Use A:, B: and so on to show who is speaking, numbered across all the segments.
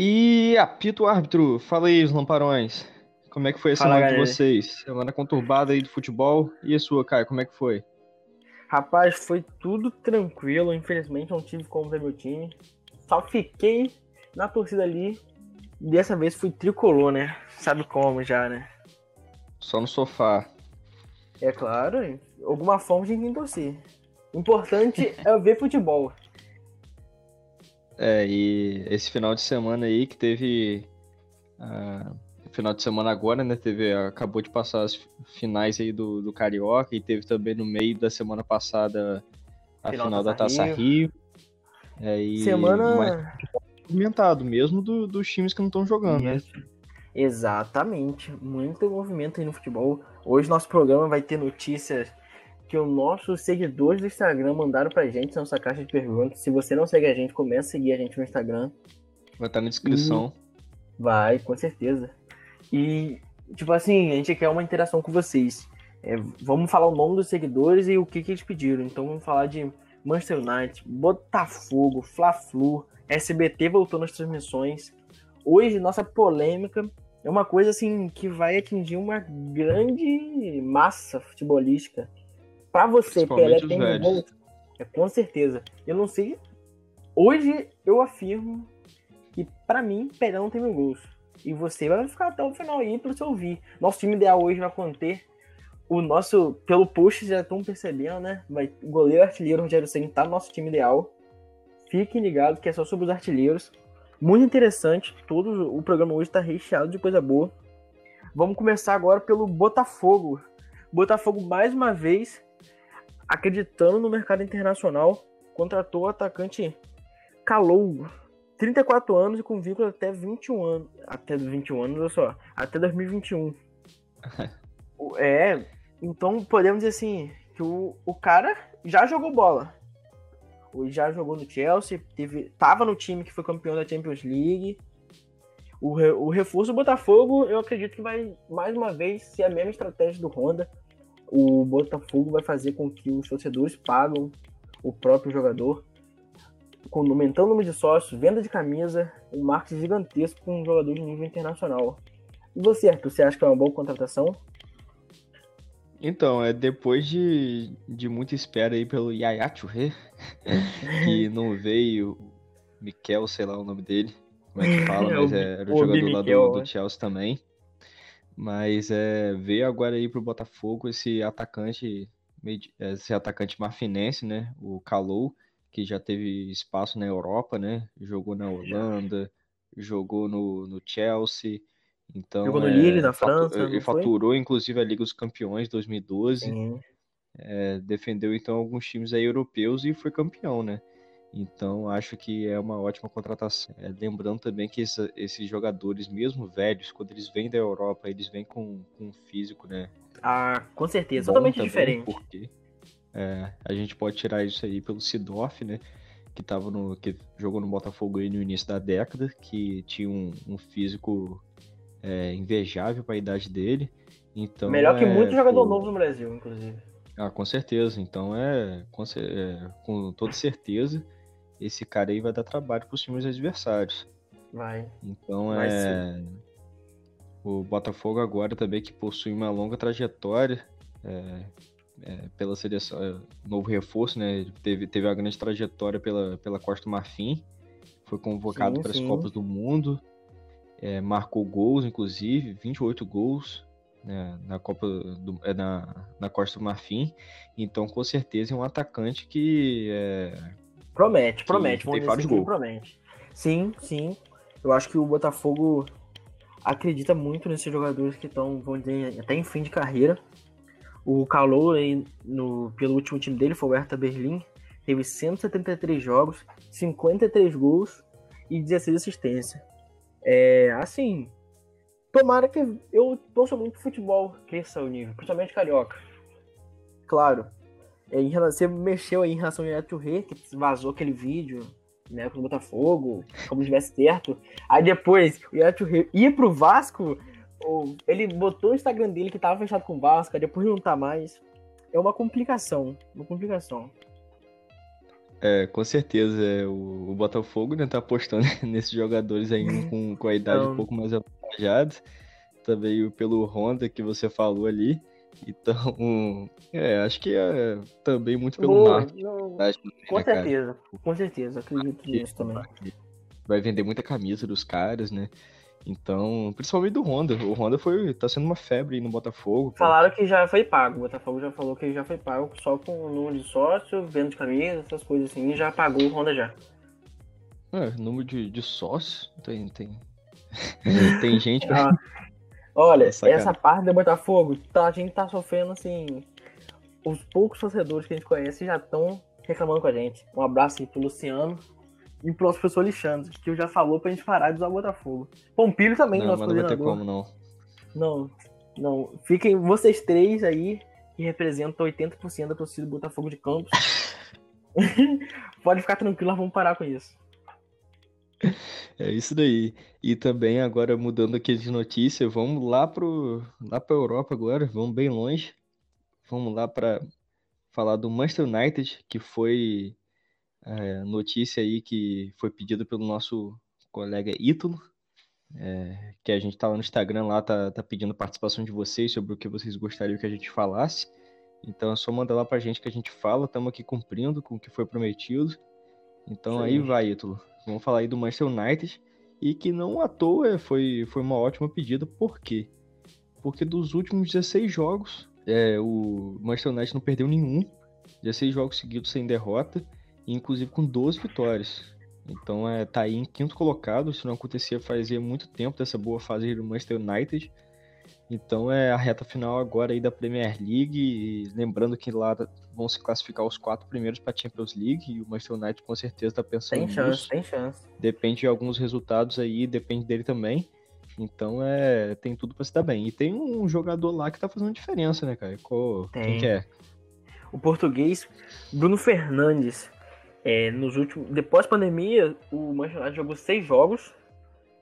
A: E apito árbitro, fala aí, os lamparões. Como é que foi a
B: Fala,
A: semana de vocês? Semana conturbada aí do futebol. E a sua, Caio, como é que foi?
B: Rapaz, foi tudo tranquilo. Infelizmente não tive como ver meu time. Só fiquei na torcida ali. Dessa vez fui tricolor, né? Sabe como já, né?
A: Só no sofá.
B: É claro, de alguma forma a gente tem que torcer. O importante é ver futebol.
A: É, e esse final de semana aí que teve. ah, final de semana agora, né? Teve, acabou de passar as finais aí do, do Carioca e teve também no meio da semana passada a
B: Final
A: final,
B: da Taça
A: Taça Rio. É, e
B: Semana.
A: movimentado, mesmo do- dos times que não estão jogando, né?
B: Exatamente. Muito movimento aí no futebol. Hoje nosso programa vai ter notícias que os nossos seguidores do Instagram mandaram pra gente nossa caixa de perguntas. Se você não segue a gente, comece a seguir a gente no Instagram.
A: Vai estar na descrição.
B: Vai, com certeza. E, tipo assim, a gente quer uma interação com vocês. É, vamos falar o nome dos seguidores e o que, que eles pediram. Então vamos falar de Manchester United, Botafogo, Fla-Flu, SBT voltou nas transmissões. Hoje, nossa polêmica é uma coisa assim que vai atingir uma grande massa futebolística. Pra você, Pelé tem
A: velhos.
B: gol? É, com certeza. Eu não sei. Hoje eu afirmo que pra mim Pelé não tem mil gols. E você vai ficar até o final aí pra você ouvir. Nosso time ideal hoje vai conter o nosso. Pelo post já estão percebendo, né? Vai, o goleiro artilheiro Rogério Senna tá no nosso time ideal. Fiquem ligados que é só sobre os artilheiros. Muito interessante. Todo o programa hoje tá recheado de coisa boa. Vamos começar agora pelo Botafogo. Botafogo, mais uma vez, acreditando no mercado internacional, contratou o atacante Calou. 34 anos e com vínculo até 21 anos. Até 21 anos, olha só. Até 2021. O- é, então podemos dizer assim, que o, o cara já jogou bola. Ele já jogou no Chelsea, teve, tava no time que foi campeão da Champions League. O, o reforço do Botafogo, eu acredito que vai, mais uma vez, ser a mesma estratégia do Honda. O Botafogo vai fazer com que os torcedores pagam o próprio jogador, com aumentando o número de sócios, venda de camisa, um marketing gigantesco com um jogador de nível internacional. E você, Arthur, você acha que é uma boa contratação?
A: Então, é depois de, de muita espera aí pelo Yaya Touré, que não veio, Mikel, sei lá o nome dele, como é que fala,
B: É,
A: mas é, era o jogador lá do, do
B: né?
A: Chelsea também. Mas é, veio agora aí pro Botafogo esse atacante, esse atacante marfinense, né? O Kalou, que já teve espaço na Europa, né? Jogou na Holanda, jogou no, no Chelsea. Então,
B: Jogou no
A: é,
B: Lille, na França,
A: ele
B: foi?
A: faturou inclusive a Liga dos Campeões 2012.
B: Sim.
A: É, defendeu então alguns times aí europeus e foi campeão, né? Então acho que é uma ótima contratação. É, lembrando também que essa- esses jogadores, mesmo velhos, quando eles vêm da Europa, eles vêm com, com um físico, né?
B: Ah, com certeza, totalmente
A: também,
B: diferente.
A: Porque é, a gente pode tirar isso aí pelo Sidorf, né? Que, tava no, que jogou no Botafogo aí no início da década, que tinha um, um físico é, invejável para a idade dele. Então,
B: Melhor que
A: é,
B: muito jogador
A: pô,
B: novo no Brasil, inclusive.
A: ah, com certeza. Então é com, é, com toda certeza esse cara aí vai dar trabalho para os times adversários.
B: Vai.
A: Então
B: Vai
A: é o Botafogo agora também que possui uma longa trajetória é, é, pela seleção, é, novo reforço, né? Ele Teve, teve uma grande trajetória pela, pela Costa Marfim, foi convocado
B: Sim,
A: para as
B: sim.
A: Copas do Mundo, é, marcou gols, inclusive, 28 gols né, na Copa do, é, na, na Costa do Marfim. Então, com certeza, é um atacante que
B: Promete, promete. Vamos
A: tem vários gols.
B: promete. Sim, sim. Eu acho que o Botafogo acredita muito nesses jogadores que estão, vamos dizer, até em fim de carreira. O Calou, no, pelo último time dele, foi o Hertha Berlim. Teve 173 jogos, 53 gols e 16 assistências. É, assim, tomara que eu torço muito futebol cresça o nível, principalmente carioca. Claro, em relação, você mexeu aí em relação ao Neto Rei, que vazou aquele vídeo, né, com o Botafogo, como se tivesse certo. Aí depois, o Neto Rei ia pro Vasco, ele botou no Instagram dele que tava fechado com o Vasco, aí depois não tá mais. É uma complicação, uma complicação.
A: É, com certeza. É, o, o Botafogo né, tá apostando nesses jogadores ainda com, com a idade um pouco mais avançada. Também pelo Honda que você falou ali. Então, é, acho que é também muito pelo Boa, marketing.
B: Né, com certeza, com certeza, acredito nisso também.
A: Vai vender muita camisa dos caras, né? Então, principalmente do Honda. O Honda foi, tá sendo uma febre no Botafogo.
B: Falaram que já foi pago. O Botafogo já falou que já foi pago só com o número de sócio, venda de camisa, essas coisas assim, e já pagou o Honda já.
A: É, número de, de sócio, tem, tem. tem gente que.
B: Ah, olha, Nossa, essa cara. parte do Botafogo, tá, a gente tá sofrendo assim. Os poucos torcedores que a gente conhece já estão reclamando com a gente. Um abraço aí pro Luciano e pro nosso professor Alexandre, que já falou pra gente parar de usar o Botafogo. Pompilho também,
A: não,
B: nosso
A: mas coordenador. Não vai ter como,
B: não. Não, não. Fiquem vocês três aí, que representam 80% da torcida do Botafogo de Campos. Pode ficar tranquilo, nós vamos parar com isso.
A: É isso daí. E também agora mudando aqui de notícia, vamos lá pro lá para Europa agora, vamos bem longe. Vamos lá para falar do Manchester United, que foi é, notícia aí que foi pedida pelo nosso colega Ítalo, é, que a gente tá lá no Instagram lá, tá, tá pedindo participação de vocês sobre o que vocês gostariam que a gente falasse. Então é só mandar lá pra gente que a gente fala, estamos aqui cumprindo com o que foi prometido. Então Sim. aí vai, Ítalo. Vamos falar aí do Manchester United e que não à toa foi, foi uma ótima pedida, por quê? Porque dos últimos 16 jogos, é, o Manchester United não perdeu nenhum, 16 jogos seguidos sem derrota, inclusive com 12 vitórias. Então é, tá aí em quinto colocado, isso não acontecia fazia muito tempo dessa boa fase do Manchester United. Então é a reta final agora aí da Premier League, lembrando que lá vão se classificar os quatro primeiros para a Champions League e o Manchester United com certeza está pensando
B: tem chance, nisso. Tem chance,
A: Depende de alguns resultados aí, depende dele também. Então é, tem tudo para se dar bem. E tem um jogador lá que tá fazendo diferença, né, cara? Qual, quem que é?
B: O português Bruno Fernandes. É, nos últimos, depois da pandemia, o Manchester United jogou seis jogos.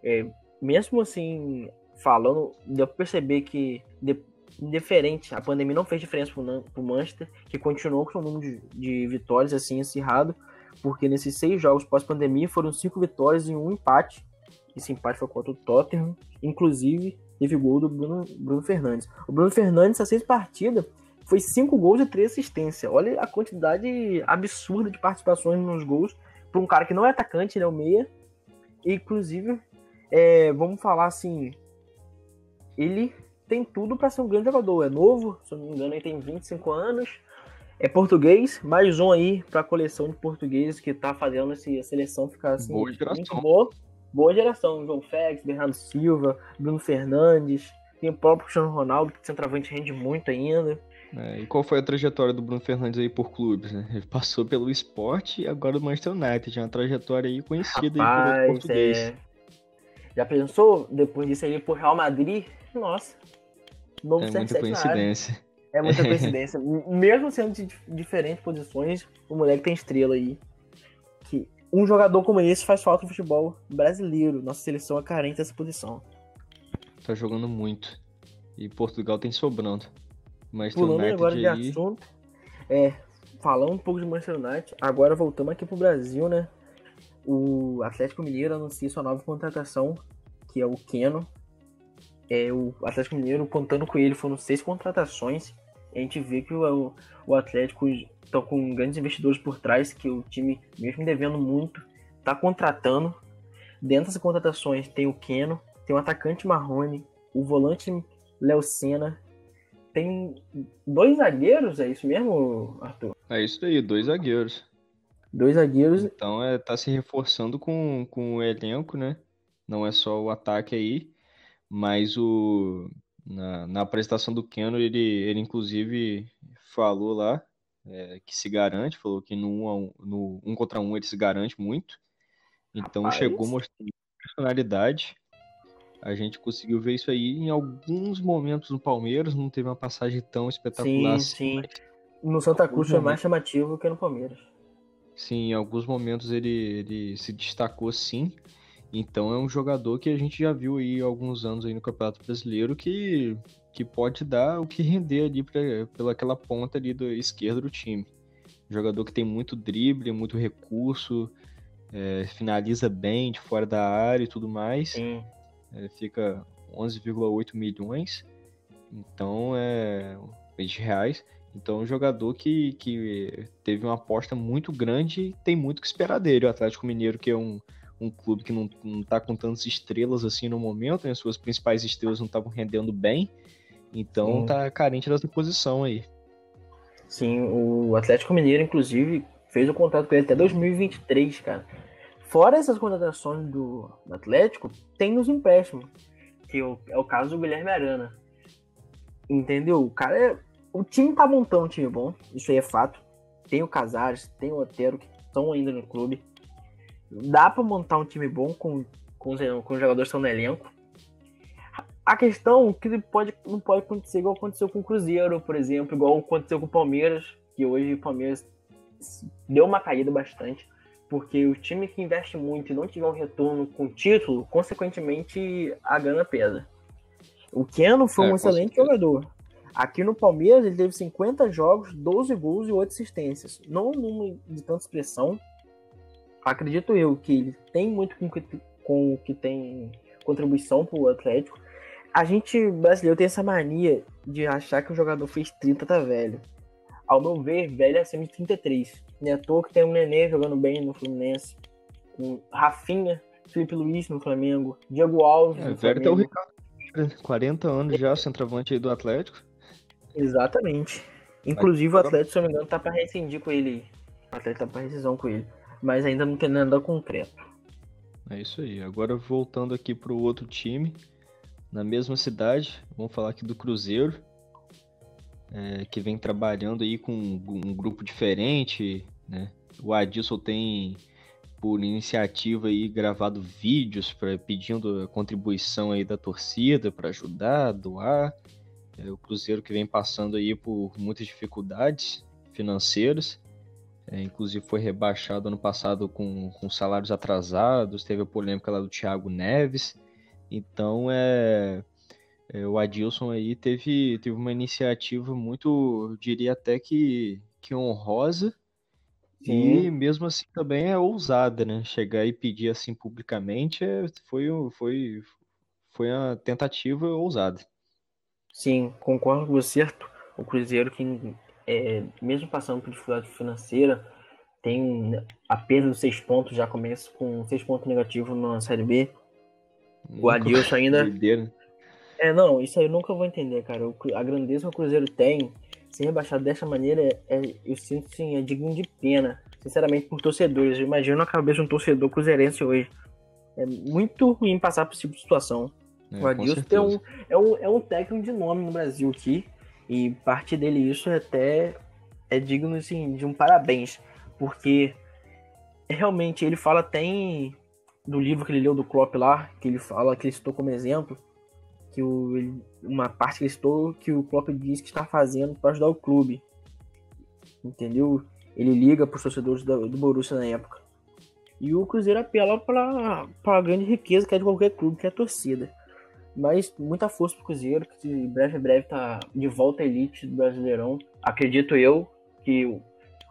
B: É, mesmo assim, falando, deu pra perceber que, de, indiferente, a pandemia não fez diferença pro, pro Manchester, que continuou com o número de, de vitórias assim acirrado, porque nesses seis jogos pós-pandemia foram cinco vitórias e um empate. Esse empate foi contra o Tottenham, inclusive teve gol do Bruno, Bruno Fernandes. O Bruno Fernandes, essas seis partidas, foi cinco gols e três assistências. Olha a quantidade absurda de participações nos gols para um cara que não é atacante, ele é o meia. E, inclusive, é, vamos falar assim, ele tem tudo para ser um grande jogador. É novo, se eu não me engano, ele tem 25 anos. É português, mais um aí para a coleção de portugueses que tá fazendo essa seleção ficar assim, boa muito boa. Boa geração, João Félix, Bernardo Silva, Bruno Fernandes, tem o próprio Cristiano Ronaldo, que centroavante rende muito ainda.
A: É, e qual foi a trajetória do Bruno Fernandes aí por clubes, né? Ele passou pelo esporte e agora o Manchester United, uma trajetória aí conhecida
B: Rapaz,
A: aí pelo português.
B: É... Já pensou depois disso aí por Real Madrid? Nossa.
A: Novo é muita coincidência.
B: É muita coincidência. Mesmo sendo de diferentes posições, o moleque tem estrela aí. Que um jogador como esse faz falta no futebol brasileiro. Nossa seleção é carente dessa posição.
A: Tá jogando muito. E Portugal tem sobrando.
B: Manchester Pulando United agora de aí... assunto. É, falando um pouco de Manchester United, agora voltamos aqui pro Brasil, né? O Atlético Mineiro anuncia sua nova contratação, que é o Keno. É, o Atlético Mineiro, contando com ele, foram seis contratações. A gente vê que o, o Atlético está com grandes investidores por trás, que o time, mesmo devendo muito, está contratando. Dentro dessas contratações tem o Keno, tem o atacante Marrone, o volante Léo Senna, tem dois zagueiros, é isso mesmo, Arthur?
A: É isso aí, dois zagueiros.
B: Dois zagueiros.
A: Então é, tá se reforçando com, com o elenco, né? Não é só o ataque aí, mas o na, na apresentação do Keno, ele, ele inclusive falou lá é, que se garante, falou que no um, no um contra um ele se garante muito. Então Rapaz. chegou mostrando personalidade a gente conseguiu ver isso aí em alguns momentos no Palmeiras, não teve uma passagem tão espetacular
B: sim, assim. Sim, No Santa Cruz foi mais chamativo que no Palmeiras.
A: Sim, em alguns momentos ele, ele se destacou sim. Então é um jogador que a gente já viu aí há alguns anos aí no Campeonato Brasileiro que, que pode dar o que render ali pra, pela aquela ponta ali da esquerda do time. Jogador que tem muito drible, muito recurso, é, finaliza bem de fora da área e tudo mais.
B: Sim.
A: É, fica 11,8 milhões. Então é de reais. Então, é um jogador que, que teve uma aposta muito grande e tem muito que esperar dele. O Atlético Mineiro, que é um, um clube que não, não tá com tantas estrelas assim no momento, né? Suas principais estrelas não estavam rendendo bem. Então, Sim. tá carente dessa posição aí.
B: Sim, o Atlético Mineiro, inclusive, fez o contrato com ele até 2023, cara. Fora essas contratações do, do Atlético, tem os empréstimos, que é o, é o caso do Guilherme Arana. Entendeu? O cara é, O time tá montando um time bom, isso aí é fato. Tem o Casares, tem o Otero, que estão ainda no clube. Dá para montar um time bom com, com, os, com os jogadores que estão no elenco. A questão que pode, não pode acontecer igual aconteceu com o Cruzeiro, por exemplo, igual aconteceu com o Palmeiras, que hoje o Palmeiras deu uma caída bastante, porque o time que investe muito e não tiver um retorno com título, consequentemente a grana pesa. O Keno foi é, um excelente jogador. Aqui no Palmeiras ele teve 50 jogos, 12 gols e 8 assistências. Não num de tanta expressão. Acredito eu que ele tem muito com, com o que tem contribuição para o Atlético, a gente brasileiro tem essa mania de achar que o jogador fez 30 tá velho. Ao meu ver, velho é acima de 33. Não é à toa que tem um Nenê jogando bem no Fluminense. Um Rafinha, Felipe Luiz no Flamengo, Diego Alves. É,
A: no velho tem o Ricardo. 40 anos já, centroavante aí do Atlético.
B: Exatamente. Inclusive o Atlético, se eu não me engano, tá pra rescindir com ele. O Atlético tá pra rescisão com ele. Mas ainda não tem nada concreto.
A: É isso aí. Agora voltando aqui pro outro time na mesma cidade. Vamos falar aqui do Cruzeiro, é, que vem trabalhando aí com um, grupo diferente, né? O Adilson tem por iniciativa aí gravado vídeos para pedindo a contribuição aí da torcida para ajudar, doar. É, o Cruzeiro que vem passando aí por muitas dificuldades financeiras. É, inclusive foi rebaixado ano passado com, com salários atrasados, teve a polêmica lá do Thiago Neves. Então, é, é, o Adilson aí teve, teve uma iniciativa muito, eu diria até que, que honrosa, Sim. e mesmo assim também é ousada, né? Chegar e pedir assim publicamente é, foi, foi, foi uma tentativa ousada.
B: Sim, concordo com você, O Cruzeiro que, é, mesmo passando por dificuldade financeira, tem apenas seis pontos, já começa com seis pontos negativos na Série B. O Adilson ainda. É, não, isso aí eu nunca vou entender, cara. A grandeza que o Cruzeiro tem, ser rebaixado dessa maneira, é, eu sinto sim, é digno de pena. Sinceramente, por torcedores. Eu imagino a cabeça de um torcedor cruzeirense hoje. É muito ruim passar por esse tipo de situação. É, o Adilson é um, é, um, é um técnico de nome no Brasil aqui. E parte dele isso é até é digno assim, de um parabéns. Porque realmente ele fala tem do livro que ele leu do Klopp lá, que ele fala, que ele citou como exemplo, que o, ele, uma parte que ele citou que o Klopp diz que está fazendo para ajudar o clube. Entendeu? Ele liga para os torcedores do, do Borussia na época. E o Cruzeiro apela para a grande riqueza que é de qualquer clube, que é a torcida. Mas muita força para o Cruzeiro, que em breve, breve tá de volta à elite do Brasileirão. Acredito eu que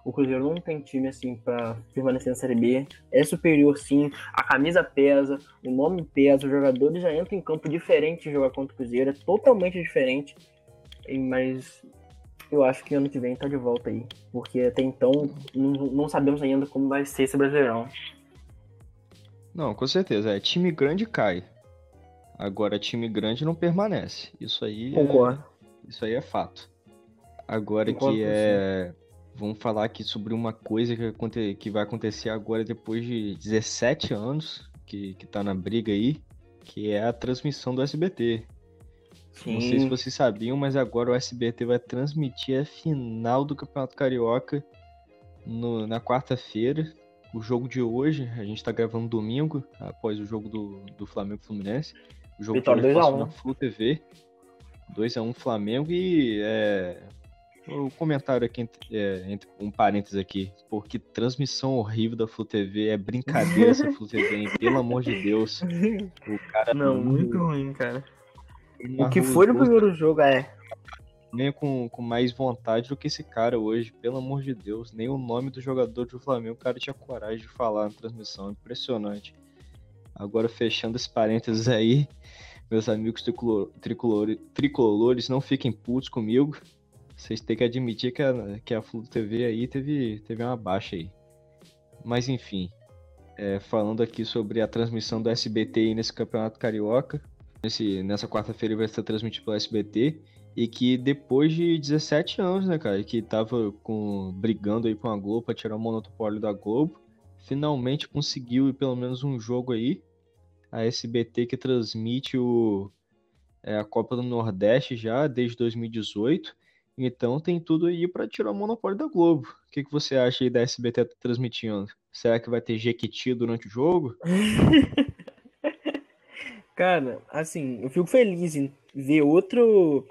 B: o Cruzeiro não tem time assim para permanecer na Série B. É superior sim, a camisa pesa, o nome pesa, os jogadores já entram em campo diferente de jogar contra o Cruzeiro, é totalmente diferente. Mas eu acho que ano que vem tá de volta aí. Porque até então não, não sabemos ainda como vai ser esse Brasileirão.
A: Não, com certeza. É time grande cai. Agora time grande não permanece. Isso aí
B: é Concordo.
A: É, isso aí é fato. Agora Concordo que é Vamos falar aqui sobre uma coisa que, aconte... que vai acontecer agora depois de 17 anos que, que tá na briga aí, que é a transmissão do SBT. Sim. Não sei se vocês sabiam, mas agora o SBT vai transmitir a final do Campeonato Carioca no, na quarta-feira. O jogo de hoje, a gente tá gravando domingo, após o jogo do, do Flamengo Fluminense. O jogo
B: Vitória
A: de
B: hoje passou na
A: Flu TV. 2x1 Flamengo e é, o um comentário aqui, é, entre um parênteses aqui, porque transmissão horrível da Flu TV, é brincadeira essa Flu TV, hein? pelo amor de Deus.
B: O cara Não, muito ruim, cara. O que foi no primeiro jogo é.
A: Flamengo com, com mais vontade do que esse cara hoje, pelo amor de Deus. Nem o nome do jogador do Flamengo o cara tinha coragem de falar na transmissão. Impressionante. Agora, fechando esse parênteses aí, meus amigos tricolor, tricolor, tricolores, não fiquem putos comigo. Vocês têm que admitir que a, que a Flu TV aí teve, teve uma baixa aí. Mas enfim, é, falando aqui sobre a transmissão do SBT nesse Campeonato Carioca. Nesse, nessa quarta-feira vai ser transmitido pelo SBT. E que depois de 17 anos, né, cara, que tava com, brigando aí com a Globo para tirar o monopólio da Globo, finalmente conseguiu pelo menos um jogo aí. A SBT que transmite o, é, a Copa do Nordeste já desde 2018. Então tem tudo aí para tirar o monopólio da Globo. O que, que você acha aí da SBT transmitindo? Será que vai ter Jequiti durante o jogo?
B: Cara, assim, eu fico feliz em ver outro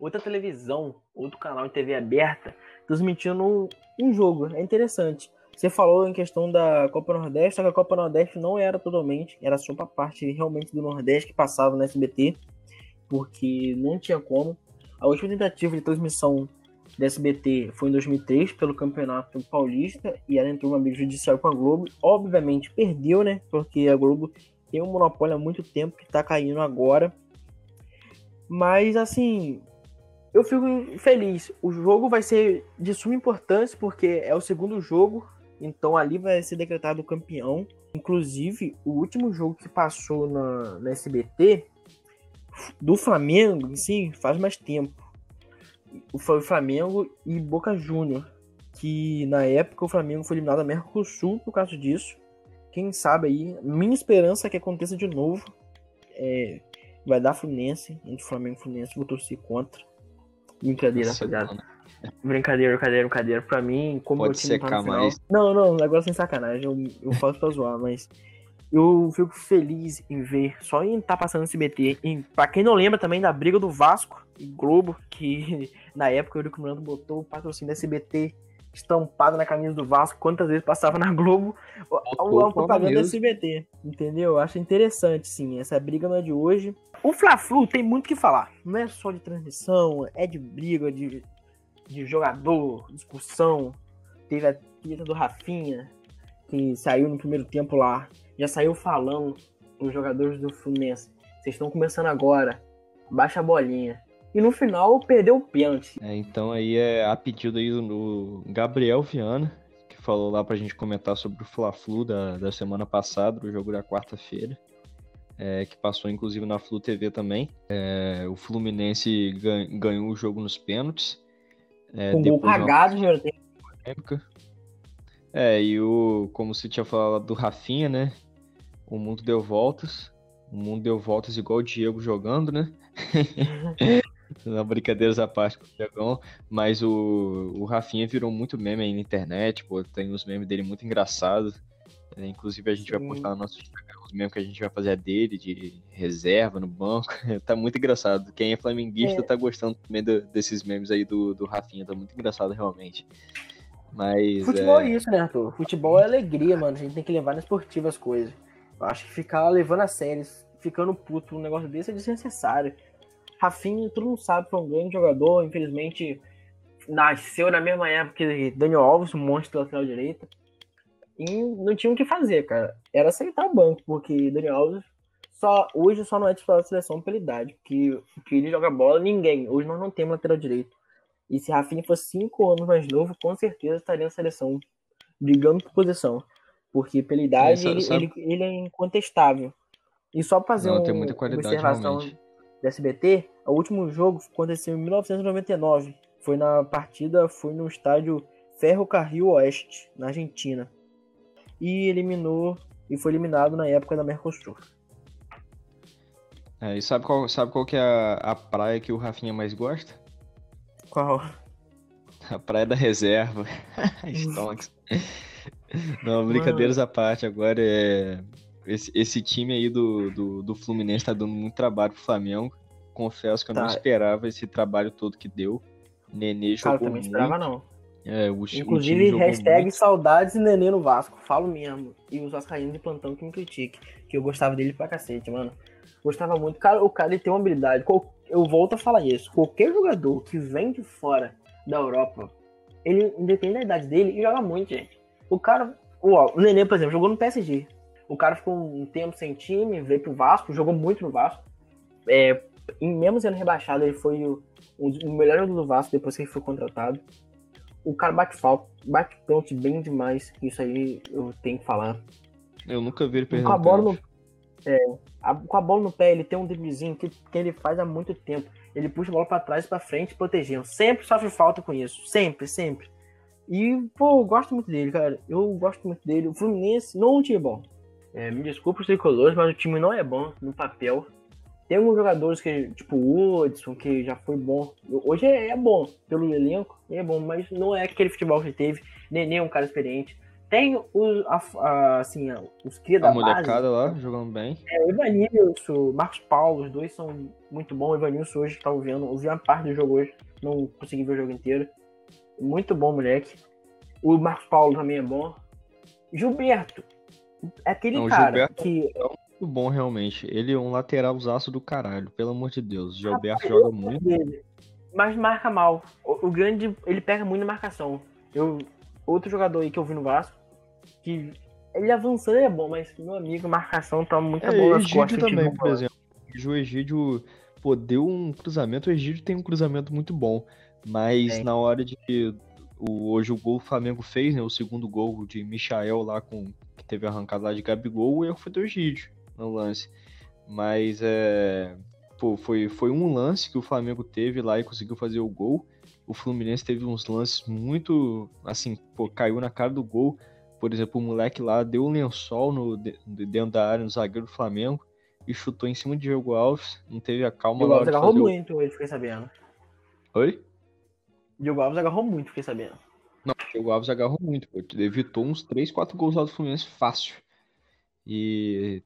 B: outra televisão, outro canal de TV aberta transmitindo um, um jogo. É interessante. Você falou em questão da Copa Nordeste, só que a Copa Nordeste não era totalmente, era só pra parte realmente do Nordeste que passava no SBT, porque não tinha como. A última tentativa de transmissão da SBT foi em 2003 pelo Campeonato Paulista e ela entrou uma briga judicial com a Globo. Obviamente perdeu, né? Porque a Globo tem um monopólio há muito tempo que tá caindo agora. Mas assim, eu fico feliz. O jogo vai ser de suma importância porque é o segundo jogo, então ali vai ser decretado campeão. Inclusive, o último jogo que passou na, na SBT do Flamengo em si faz mais tempo foi o Flamengo e Boca Júnior, que na época o Flamengo foi eliminado da Mercosul por causa disso. Quem sabe aí, minha esperança é que aconteça de novo. É, vai dar Fluminense, entre Flamengo e Fluminense, vou torcer contra. Brincadeira, rapaziada. Brincadeira, brincadeira, brincadeira. Pra mim, como
A: Pode
B: meu time
A: tá no final... mais.
B: Não, não, agora sem sacanagem. Eu, eu faço pra zoar, mas eu fico feliz em ver, só em estar tá passando no SBT. E pra quem não lembra também da briga do Vasco e Globo, que na época o Eurico Miranda botou o patrocínio da SBT estampado na camisa do Vasco, quantas vezes passava na Globo, a propaganda da SBT, entendeu? Eu acho interessante, sim, essa briga não é de hoje. O Fla-Flu tem muito o que falar, não é só de transmissão, é de briga, de, de jogador, discussão, teve a treta do Rafinha, que saiu no primeiro tempo lá já saiu falando os jogadores do Fluminense. Vocês estão começando agora. Baixa a bolinha. E no final perdeu o pênalti.
A: É, então aí é a pedido aí do Gabriel Viana, que falou lá pra gente comentar sobre o Fla-Flu da, da semana passada, o jogo da quarta-feira. É, que passou inclusive na Flu TV também. É, o Fluminense ganhou o jogo nos pênaltis.
B: É, Com gol cagado, uma...
A: época. É, e o, como você tinha falado do Rafinha, né? O mundo deu voltas. O mundo deu voltas igual o Diego jogando, né? Não, brincadeiras à parte com o Diegão, mas o, o Rafinha virou muito meme aí na internet, pô, tem uns memes dele muito engraçados. É, inclusive a gente Sim. vai postar no nosso Instagram os memes que a gente vai fazer dele, de reserva no banco. tá muito engraçado. Quem é flamenguista é. tá gostando também do, desses memes aí do, do Rafinha, tá muito engraçado realmente. Mas.
B: Futebol
A: é...
B: é isso, né, Arthur? Futebol é alegria, mano. A gente tem que levar na esportiva as coisas. Eu acho que ficar levando a sério, ficando puto um negócio desse é desnecessário. Rafinha, todo mundo sabe, foi um grande jogador. Infelizmente, nasceu na mesma época que Daniel Alves, um monstro lateral direita. E não tinha o que fazer, cara. Era aceitar o banco, porque Daniel Alves só, hoje só não é titular da seleção pela idade. Porque, porque ele joga bola, ninguém. Hoje nós não temos lateral direito. E se Rafinha fosse cinco anos mais novo, com certeza estaria na seleção, brigando por posição. Porque pela idade ele, ele, ele, é incontestável. E só pra fazer Não, um, uma observação realmente. do SBT, o último jogo aconteceu em 1999. Foi na partida, foi no estádio Ferro Carril Oeste, na Argentina. E eliminou, e foi eliminado na época da Mercosul.
A: É, e sabe qual, sabe qual que é a, a praia que o Rafinha mais gosta?
B: Qual?
A: A Praia da Reserva. Stonks. Não, brincadeiras Mano. à parte, agora é. Esse, esse time aí do, do, do Fluminense tá dando muito trabalho pro Flamengo. Confesso que eu tá. não esperava esse trabalho todo que deu. Nenê jogou Cara, também muito.
B: esperava não.
A: É, o,
B: Inclusive,
A: o
B: hashtag muito. saudades Nenê no Vasco. Falo mesmo. E os vascaínos de plantão que me critique. Que eu gostava dele pra cacete, mano. Gostava muito. Cara, o cara ele tem uma habilidade. eu volto a falar isso. Qualquer jogador que vem de fora da Europa, ele, independente da idade dele, ele joga muito, gente. O cara, o, o Nenê, por exemplo, jogou no PSG. O cara ficou um tempo sem time, veio pro Vasco, jogou muito no Vasco. É, em, mesmo sendo rebaixado, ele foi o, o melhor jogador do Vasco depois que ele foi contratado. O cara bate falta, bate pronto bem demais. Isso aí eu tenho que falar.
A: Eu nunca vi ele perder.
B: Com a bola no, é, a, com a bola no pé, ele tem um driblezinho que, que ele faz há muito tempo. Ele puxa a bola para trás e para frente, protegendo. Sempre sofre falta com isso. Sempre, sempre. E, pô, eu gosto muito dele, cara. Eu gosto muito dele. O Fluminense não é um time bom. É, me desculpa os tricolores, mas o time não é bom no papel. Tem alguns jogadores que, tipo o Hudson, que já foi bom. Hoje é, é bom, pelo elenco, é bom, mas não é aquele futebol que teve. Nenê é um cara experiente. Tem os, a, a, assim, os cria da
A: a molecada lá, jogando bem.
B: É, o Evanilson, Marcos Paulo, os dois são muito bons. O Evanilson hoje tá vendo, ouvi uma parte do jogo hoje, não consegui ver o jogo inteiro. Muito bom, moleque. O Marcos Paulo também é bom. Gilberto, é aquele não, cara Gilberto que.
A: É muito bom, realmente. Ele é um lateralzaço do caralho, pelo amor de Deus. Gilberto joga muito. Dele,
B: mas marca mal. O, o, grande, ele pega muito na marcação. Eu, outro jogador aí que eu vi no Vasco, que ele avançando é bom, mas meu amigo, marcação tá muito é, boa
A: costas. também, por exemplo. O Egídio, pô, deu um cruzamento, o Egídio tem um cruzamento muito bom, mas é. na hora de o, hoje o gol o Flamengo fez, né, o segundo gol de Michael lá com que teve arrancado lá de Gabigol, o erro foi do Egídio no lance. Mas é, pô, foi, foi um lance que o Flamengo teve lá e conseguiu fazer o gol. O Fluminense teve uns lances muito, assim, pô, caiu na cara do gol. Por exemplo, o moleque lá deu um lençol no, dentro da área no zagueiro do Flamengo e chutou em cima de Diego Alves, não teve a calma
B: Diego Alves agarrou muito, ele fiquei sabendo.
A: Oi?
B: Diego Alves agarrou muito, fiquei sabendo.
A: Não, Diego Alves agarrou muito, pô. Evitou uns 3, 4 gols lá do Fluminense fácil. E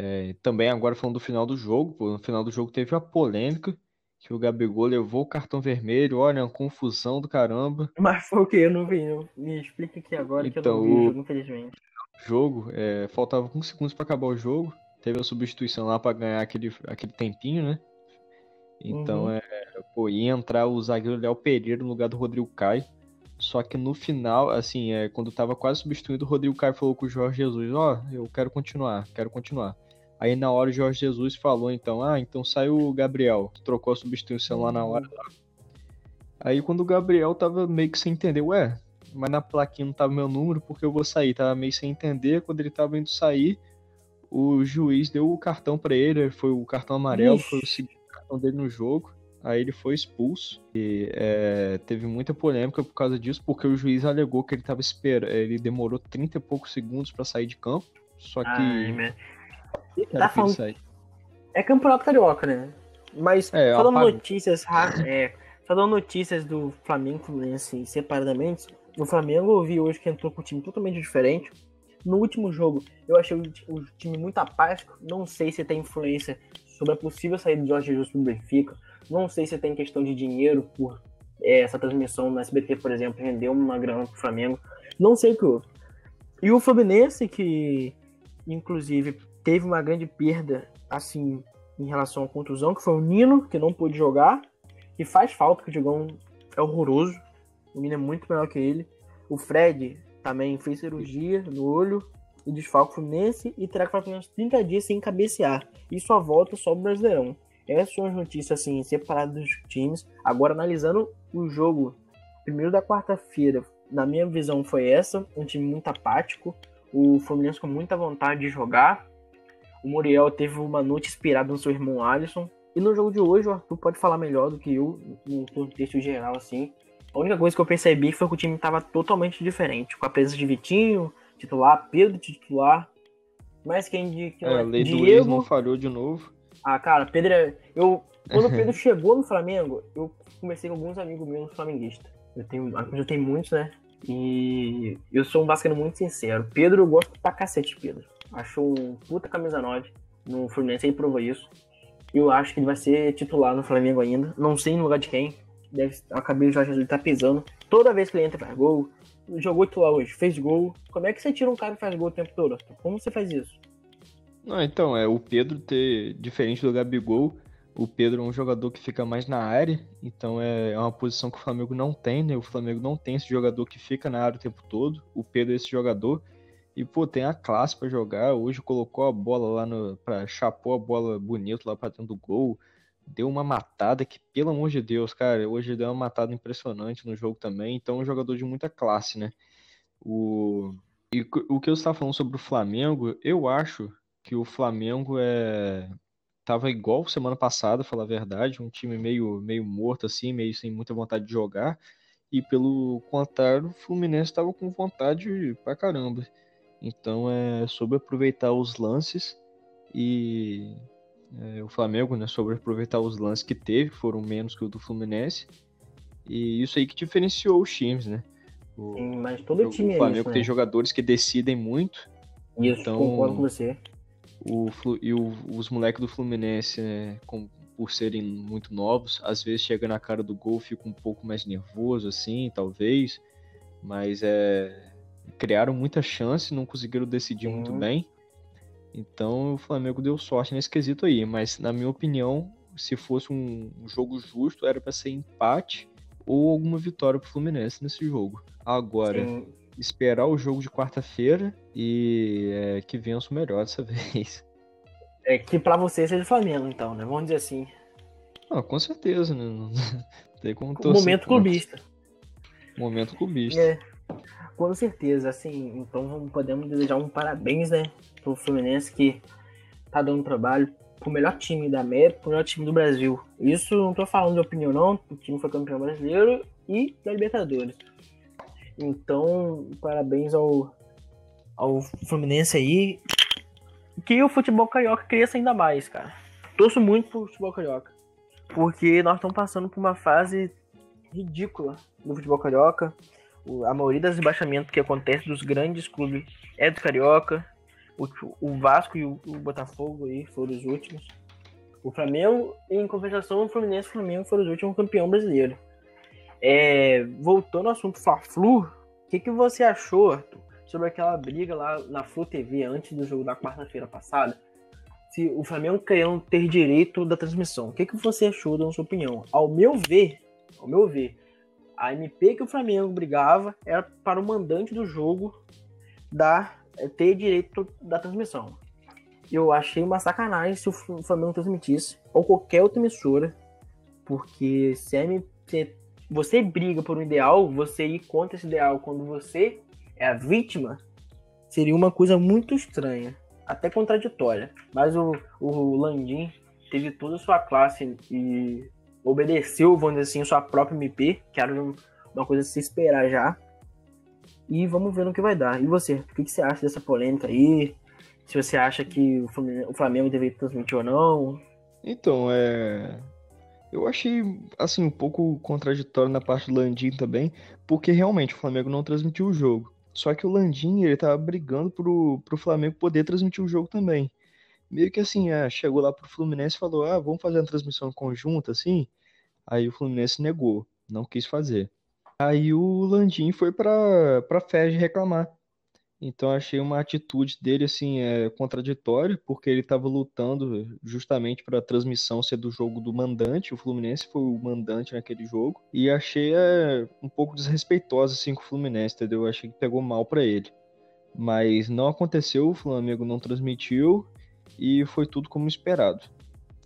A: é, também agora falando do final do jogo, pô, no final do jogo teve a polêmica que o Gabigol levou o cartão vermelho, olha, uma confusão do caramba.
B: Mas foi o que? Eu não vi, não. me explica aqui agora então, que eu não vi o jogo, infelizmente.
A: O jogo, é, faltava alguns segundos para acabar o jogo, teve a substituição lá para ganhar aquele, aquele tempinho, né? Então, uhum. é, pô, ia entrar o zagueiro Léo Pereira no lugar do Rodrigo Caio. Só que no final, assim, é, quando tava quase substituindo, o Rodrigo Caio falou com o Jorge Jesus: Ó, oh, eu quero continuar, quero continuar. Aí na hora o Jorge Jesus falou então, ah, então saiu o Gabriel, trocou a substituição lá na hora. Aí quando o Gabriel tava meio que sem entender, ué, mas na plaquinha não tava meu número, porque eu vou sair, tava meio sem entender, quando ele tava indo sair, o juiz deu o cartão para ele, foi o cartão amarelo, Ixi. foi o segundo cartão dele no jogo. Aí ele foi expulso e é, teve muita polêmica por causa disso, porque o juiz alegou que ele tava esperando, ele demorou 30 e poucos segundos para sair de campo, só que Ai,
B: Tá falando... É campeonato carioca, né? Mas é, falando notícias, é, falando notícias do Flamengo Fluminense separadamente, o Flamengo eu vi hoje que entrou com um time totalmente diferente. No último jogo, eu achei o, o time muito apático. Não sei se tem influência sobre a possível saída de Jorge Jesus pro Benfica. Não sei se tem questão de dinheiro por é, essa transmissão no SBT, por exemplo, rendeu uma grana pro Flamengo. Não sei o que houve. E o Fluminense, que inclusive teve uma grande perda, assim, em relação à contusão, que foi o Nino, que não pôde jogar, e faz falta, que o Digão é horroroso. O Nino é muito melhor que ele. O Fred também fez cirurgia no olho e desfalque o Fluminense e terá que ficar uns 30 dias sem cabecear. E só volta só o Brasileirão. Essas são as notícias assim, separadas dos times. Agora analisando o jogo, primeiro da quarta-feira, na minha visão foi essa, um time muito apático. O Fluminense com muita vontade de jogar, o Muriel teve uma noite inspirada no seu irmão Alisson. E no jogo de hoje, o Arthur pode falar melhor do que eu, no contexto geral, assim. A única coisa que eu percebi foi que o time estava totalmente diferente. Com a presença de Vitinho, titular, Pedro titular. Mas quem de
A: que é, Lei Diego não falhou de novo.
B: Ah, cara, Pedro é... eu quando o Pedro chegou no Flamengo, eu conversei com alguns amigos meus flamenguistas. Eu tenho, eu tenho muitos, né? E eu sou um vascaíno muito sincero. Pedro, eu gosto pra cacete Pedro. Acho um puta camisa 9 no Fluminense, ele provou isso. Eu acho que ele vai ser titular no Flamengo ainda. Não sei no lugar de quem. Deve, a cabeça do Jorge Jesus tá pesando. Toda vez que ele entra faz gol. Jogou titular hoje, fez gol. Como é que você tira um cara que faz gol o tempo todo? Como você faz isso?
A: Não, então, é o Pedro ter, diferente do Gabigol, O Pedro é um jogador que fica mais na área, então é, é uma posição que o Flamengo não tem, né? O Flamengo não tem esse jogador que fica na área o tempo todo. O Pedro é esse jogador. E, pô, tem a classe para jogar. Hoje colocou a bola lá no. Pra, chapou a bola bonito lá pra dentro do gol. Deu uma matada que, pelo amor de Deus, cara, hoje deu uma matada impressionante no jogo também. Então, é um jogador de muita classe, né? O, e o que eu estava falando sobre o Flamengo, eu acho que o Flamengo é tava igual semana passada, falar a verdade, um time meio, meio morto assim, meio sem muita vontade de jogar. E pelo contrário, o Fluminense estava com vontade pra caramba. Então é sobre aproveitar os lances e é, o Flamengo, né, sobre aproveitar os lances que teve, que foram menos que o do Fluminense. E isso aí que diferenciou os times, né?
B: O, Sim, mas todo o, time
A: o Flamengo
B: é isso,
A: tem
B: né?
A: jogadores que decidem muito.
B: Isso,
A: então,
B: concordo com você
A: o, e o, os moleques do Fluminense, né, com, por serem muito novos, às vezes chega na cara do gol, fica um pouco mais nervoso, assim, talvez. Mas é, criaram muita chance, não conseguiram decidir muito bem. Então o Flamengo deu sorte nesse quesito aí. Mas na minha opinião, se fosse um, jogo justo, era para ser empate ou alguma vitória pro Fluminense nesse jogo. Agora, Sim esperar o jogo de quarta-feira e é, que vença o melhor dessa vez.
B: É que para você seja Flamengo, então, né? Vamos dizer assim.
A: Ah, com certeza, né? Não tem como
B: torcer. Momento clubista.
A: Momento clubista.
B: É, com certeza, assim, então podemos desejar um parabéns, né, pro Fluminense que tá dando trabalho pro melhor time da América, pro melhor time do Brasil. Isso não tô falando de opinião não, o time foi campeão brasileiro e da Libertadores. Então, parabéns ao, ao Fluminense aí. Que o futebol carioca cresça ainda mais, cara. Torço muito pro futebol carioca. Porque nós estamos passando por uma fase ridícula do futebol carioca. A maioria das rebaixamentos que acontece dos grandes clubes é do carioca. O, o Vasco e o, o, Botafogo aí foram os últimos. O Flamengo, em compensação, o Fluminense e o Flamengo foram os últimos campeão brasileiro. É, voltando ao assunto Fla-Flu, o que, que você achou, Arthur, sobre aquela briga lá na Flu TV antes do jogo da quarta-feira passada? Se o Flamengo querendo ter direito da transmissão, o que, que você achou, da sua opinião? Ao meu ver, ao meu ver, a MP que o Flamengo brigava era para o mandante do jogo dar, ter direito da transmissão. Eu achei uma sacanagem se o Flamengo transmitisse, ou qualquer outra emissora, porque se a MP você briga por um ideal, você ir contra esse ideal quando você é a vítima, seria uma coisa muito estranha, até contraditória. Mas o, o Landim teve toda a sua classe e obedeceu, vamos dizer assim, sua própria MP, que era uma coisa a se esperar já. E vamos ver no que vai dar. E você, o que, você acha dessa polêmica aí? Se você acha que o Flamengo deveria transmitir ou não?
A: Então, é. Eu achei, assim, um pouco contraditório na parte do Landim também, porque realmente o Flamengo não transmitiu o jogo. Só que o Landim, ele tava brigando pro, pro Flamengo poder transmitir o jogo também. Meio que assim, é, chegou lá pro Fluminense e falou, ah, vamos fazer uma transmissão conjunta, assim? Aí o Fluminense negou, não quis fazer. Aí o Landim foi pra, pra FED reclamar. Então achei uma atitude dele assim é, contraditória, porque ele estava lutando justamente para a transmissão ser do jogo do mandante, o Fluminense foi o mandante naquele jogo, e achei é, um pouco desrespeitosa assim com o Fluminense, entendeu? Achei que pegou mal para ele. Mas não aconteceu, o Flamengo não transmitiu e foi tudo como esperado.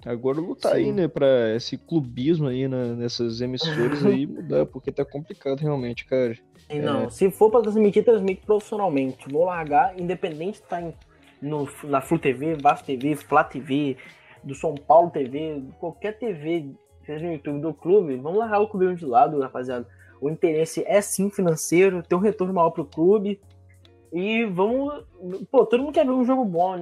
A: Agora lutar aí, né, pra esse clubismo aí né, nessas emissoras aí mudar, porque tá complicado realmente, cara.
B: E não, é... se for pra transmitir, transmite profissionalmente. Vou largar, independente de estar tá no, na Flu TV, Vasco TV, Flá TV, do São Paulo TV, qualquer TV, seja no YouTube do clube, vamos largar o clube de lado, rapaziada. O interesse é sim financeiro, ter um retorno maior pro clube. E vamos. Pô, todo mundo quer ver um jogo bom.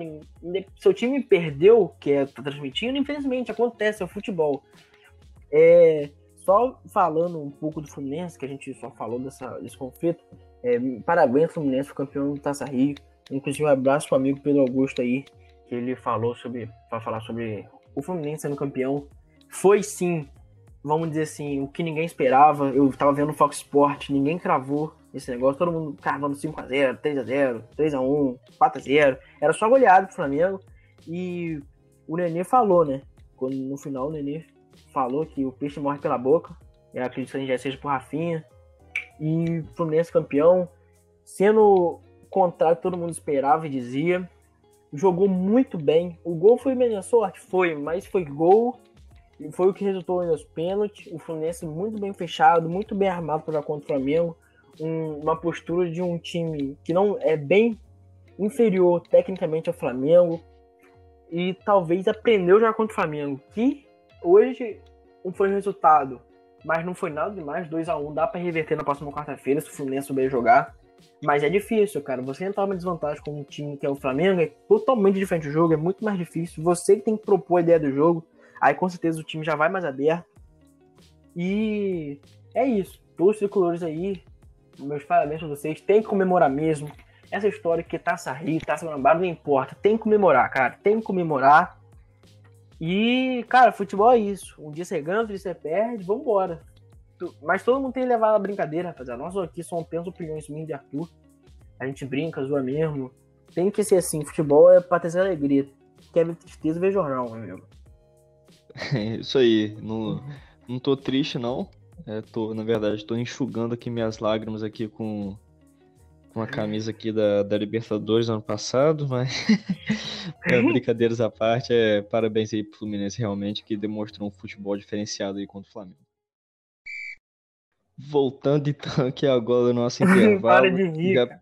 B: Seu time perdeu, que é tá transmitindo, infelizmente, acontece, é o futebol. É, só falando um pouco do Fluminense, que a gente só falou dessa, desse conflito. É, parabéns, Fluminense, campeão do Taça Rio. Inclusive, um abraço pro amigo Pedro Augusto aí, que ele falou sobre. para falar sobre o Fluminense sendo campeão. Foi sim, vamos dizer assim, o que ninguém esperava. Eu tava vendo o Fox Sport, ninguém cravou esse negócio, todo mundo cravando 5x0, 3x0, 3x1, 4x0. Era só goleado pro Flamengo. E o Nenê falou, né? quando no final o Nenê falou que o peixe morre pela boca. Eu acredito que já seja por Rafinha. E Fluminense campeão, sendo o contrário que todo mundo esperava e dizia. Jogou muito bem. O gol foi minha sorte? Foi, mas foi gol. E foi o que resultou nos pênaltis. O Fluminense muito bem fechado, muito bem armado para jogar contra o Flamengo. Um, uma postura de um time que não é bem inferior tecnicamente ao Flamengo. E talvez aprendeu jogar contra o Flamengo. Que hoje foi o resultado mas não foi nada demais. 2 a 1 dá para reverter na próxima quarta-feira se o Fluminense souber jogar. Mas é difícil, cara. Você entrar uma desvantagem com um time que é o Flamengo é totalmente diferente do jogo, é muito mais difícil. Você que tem que propor a ideia do jogo. Aí com certeza o time já vai mais aberto. E é isso. Todos os tricolores aí, meus parabéns pra vocês. Tem que comemorar mesmo. Essa história que Taça Rio, Taça Guanabara, não importa. Tem que comemorar, cara. Tem que comemorar. E, cara, futebol é isso. Um dia você ganha, outro dia você perde, vambora. Mas todo mundo tem levado a brincadeira, rapaziada. Nós aqui só temos opiniões minhas de Arthur. A gente brinca, zoa mesmo. Tem que ser assim. Futebol é pra ter alegria. Quer ver tristeza, ver jornal, meu amigo.
A: É isso aí. Não, não tô triste, não. É, tô, na verdade, tô enxugando aqui minhas lágrimas aqui com com a camisa aqui da, da Libertadores ano passado, mas é, brincadeiras à parte, é, parabéns aí pro Fluminense realmente que demonstrou um futebol diferenciado aí contra o Flamengo. Voltando então aqui agora no nosso intervalo.
B: Para de rir,
A: já,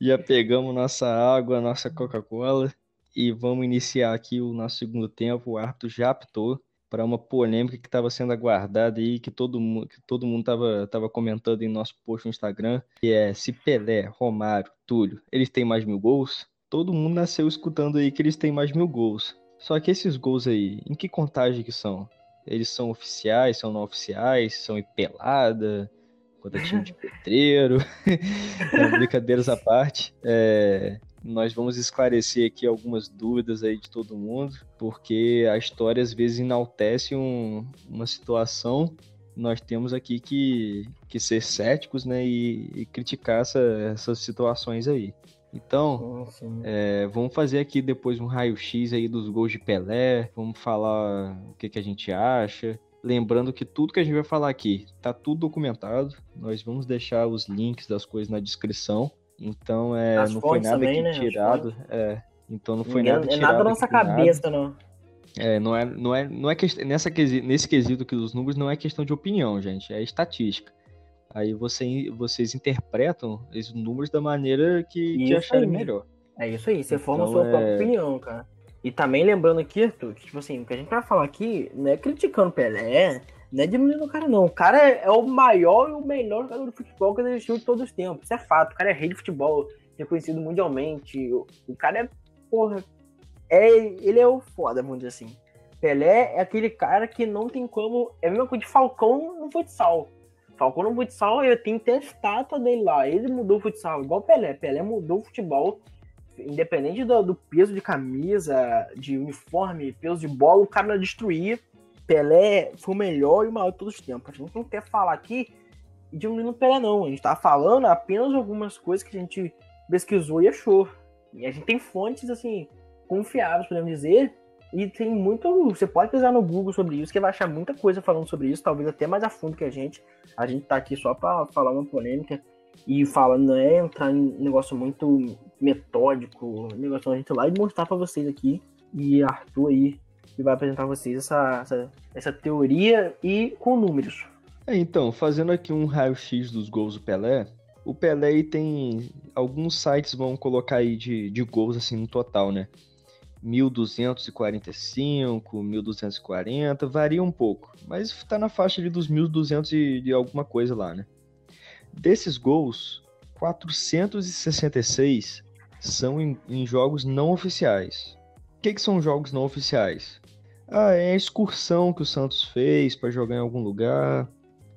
A: já pegamos nossa água, nossa Coca-Cola e vamos iniciar aqui o nosso segundo tempo. O árbitro já apitou para uma polêmica que estava sendo aguardada aí, que todo mundo que todo mundo estava tava comentando em nosso post no Instagram, que é se Pelé, Romário, Túlio, eles têm mais mil gols? Todo mundo nasceu escutando aí que eles têm mais mil gols. Só que esses gols aí, em que contagem que são? Eles são oficiais, são não oficiais, são em pelada, contra time de pedreiro. brincadeiras à parte. É, nós vamos esclarecer aqui algumas dúvidas aí de todo mundo, porque a história às vezes enaltece um, uma situação. Nós temos aqui que, que ser céticos, né, e, e criticar essa, essas situações aí. Então, é, vamos fazer aqui depois um raio-x aí dos gols de Pelé, vamos falar o que, que a gente acha. Lembrando que tudo que a gente vai falar aqui tá tudo documentado. Nós vamos deixar os links das coisas na descrição. Então, é, não foi nada também, né? tirado. É, então não foi nada é tirado.
B: É nada da nossa cabeça, não.
A: É, não é, não é, não é que, nessa, nesse quesito aqui dos números não é questão de opinião, gente, é estatística. Aí você, vocês interpretam esses números da maneira que, que acharem melhor.
B: É isso aí, você então, forma a sua é... própria opinião, cara. E também lembrando aqui, Arthur, que, tipo assim, o que a gente vai falar aqui não é criticando o Pelé, não é diminuindo o cara, não. O cara é, é o maior e o melhor jogador de futebol que existiu de todos os tempos. Isso é fato. O cara é rei de futebol, reconhecido mundialmente. O, o cara é, porra, é, ele é o foda, vamos dizer assim. Pelé é aquele cara que não tem como. É a mesma coisa de Falcão no futsal. Falcão no futsal, eu tenho até a estátua dele lá. Ele mudou o futsal, igual Pelé. Pelé mudou o futebol. Independente do, do peso de camisa, de uniforme, peso de bola, o cara destruía. Pelé foi o melhor e o maior de todos os tempos. A gente não quer falar aqui de um Pelé, não. A gente tá falando apenas algumas coisas que a gente pesquisou e achou. E a gente tem fontes, assim, confiáveis, podemos dizer. E tem muito. Você pode pesquisar no Google sobre isso, que vai achar muita coisa falando sobre isso, talvez até mais a fundo que a gente. A gente tá aqui só para falar uma polêmica e falando, não é entrar em negócio muito metódico, negócio a gente lá e mostrar para vocês aqui. E Arthur aí que vai apresentar a vocês essa, essa, essa teoria e com números.
A: É, então, fazendo aqui um raio-x dos gols do Pelé, o Pelé tem. Alguns sites vão colocar aí de, de gols assim no total, né? 1245, 1240, varia um pouco, mas está na faixa ali dos 1200 e de alguma coisa lá, né? Desses gols, 466 são em, em jogos não oficiais. O que, que são jogos não oficiais? Ah, é a excursão que o Santos fez para jogar em algum lugar.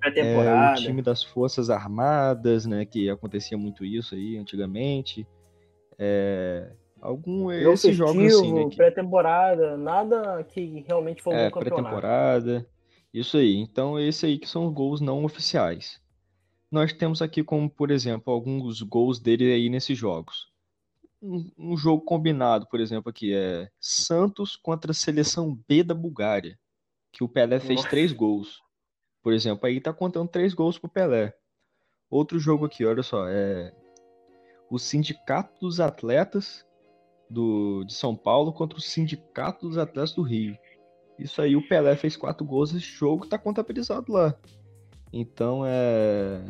A: É o time das Forças Armadas, né? Que acontecia muito isso aí antigamente. É, algum
B: Jogo esses jogos assim, né, que... pré-temporada, nada que realmente foi um é,
A: pré-temporada. Isso aí. Então, esse aí que são os gols não oficiais. Nós temos aqui como, por exemplo, alguns gols dele aí nesses jogos. Um, um, jogo combinado, por exemplo, aqui é Santos contra a seleção B da Bulgária, que o Pelé fez Nossa. três gols. Por exemplo, aí tá contando três gols pro Pelé. Outro jogo aqui, olha só, é o Sindicato dos Atletas do, de São Paulo contra o Sindicato dos Atletas do Rio. Isso aí, o Pelé fez quatro gols nesse jogo, tá contabilizado lá. Então, é.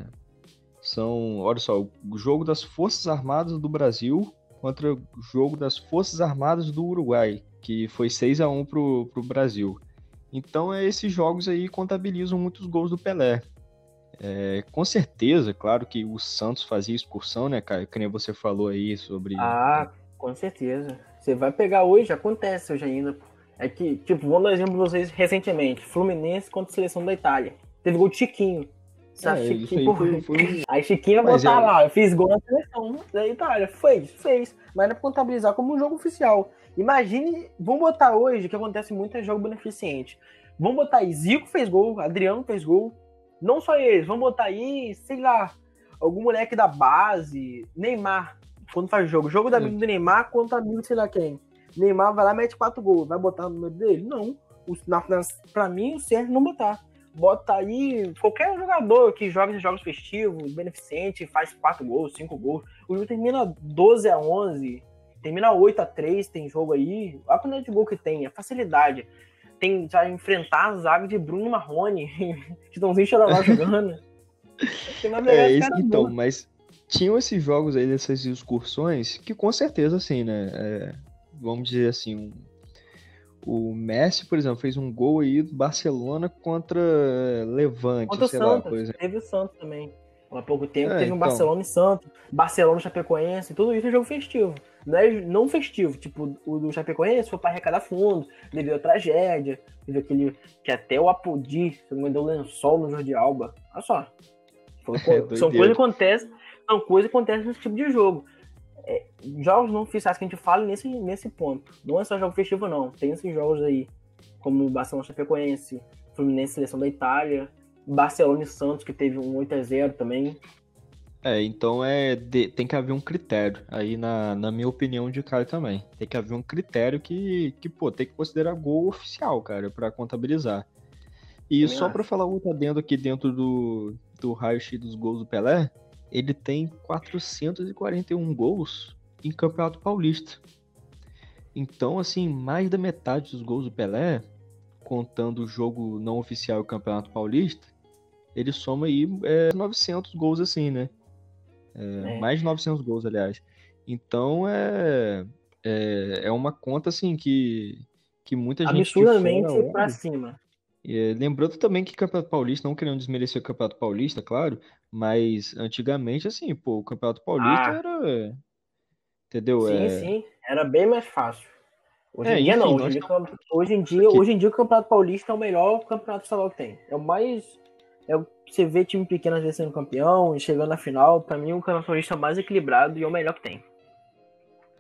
A: São, olha só, o jogo das Forças Armadas do Brasil contra o jogo das Forças Armadas do Uruguai, que foi 6 a 1 pro, pro Brasil. Então, é, esses jogos aí contabilizam muitos gols do Pelé. É, com certeza, claro que o Santos fazia excursão, né, cara? Que nem você falou aí sobre.
B: Ah, com certeza. Você vai pegar hoje, acontece hoje ainda. É que, tipo, vou dar exemplo pra vocês recentemente: Fluminense contra a seleção da Itália. Teve gol de Chiquinho. É, Chiquinho, aí, foi, foi... aí Chiquinho vai botar é... lá, eu fiz gol na seleção da Itália. Fez, fez. Mas não é contabilizar como um jogo oficial. Imagine, vamos botar hoje, que acontece muito é jogo beneficente. Vamos botar aí, Zico fez gol, Adriano fez gol. Não só eles, vamos botar aí, sei lá, algum moleque da base, Neymar, quando faz jogo. Jogo da amigo do Neymar contra amigo sei lá quem. Neymar vai lá e mete quatro gols. Vai botar no número dele? Não. O, na, pra mim, o certo é não botar. Bota aí qualquer jogador que joga esses jogos festivos, beneficente, faz quatro gols, cinco gols. O jogo termina 12 a 11, termina 8 a 3 tem jogo aí. Olha a quantidade de gol que tem, a facilidade. Tem já enfrentar a zaga de Bruno Marrone, que estão sem lá jogando.
A: É, esse, então, mas tinham esses jogos aí dessas excursões que com certeza, assim, né? É, vamos dizer assim, um, o Messi, por exemplo, fez um gol aí do Barcelona contra Levante, contra o Santos, lá.
B: Teve o Santos também. Há pouco tempo é, teve um então... Barcelona e Santos, Barcelona e Chapecoense, tudo isso é jogo festivo. Não é não festivo, tipo, o do Chapecoense foi para arrecadar fundo, devido à tragédia, teve aquele que até o Apodi, se não me engano, lençol no Jordi Alba. Olha só. Foi, é, são coisas que acontecem são coisas que acontecem nesse tipo de jogo. É, jogos não oficiais que a gente fala nesse, nesse ponto. Não é só jogo festivo, não. Tem esses jogos aí, como Barcelona Chapecoense, Fluminense Seleção da Itália, Barcelona e Santos, que teve um 8x0 também.
A: É, então é de, tem que haver um critério. Aí, na, na minha opinião de cara também. Tem que haver um critério que, que pô, tem que considerar gol oficial, cara, para contabilizar. E também só para falar outro adendo aqui dentro do, do raio-x dos gols do Pelé, ele tem 441 gols em Campeonato Paulista. Então, assim, mais da metade dos gols do Pelé, contando o jogo não oficial do Campeonato Paulista, ele soma aí é, 900 gols, assim, né? É, é. Mais de 900 gols, aliás. Então, é, é, é uma conta, assim, que, que muita gente...
B: Absurdamente pra cima.
A: É, lembrando também que Campeonato Paulista, não querendo desmerecer o Campeonato Paulista, claro, mas antigamente, assim, pô, o Campeonato Paulista ah. era. Entendeu?
B: Sim, é... sim, era bem mais fácil. Hoje é, em dia enfim, não, hoje, dia, hoje, em dia, hoje em dia o Campeonato Paulista é o melhor campeonato estadual que tem. É o mais. É o você vê time pequeno às vezes sendo campeão e chegando na final, para mim o Campeonato Paulista é o mais equilibrado e é o melhor que tem.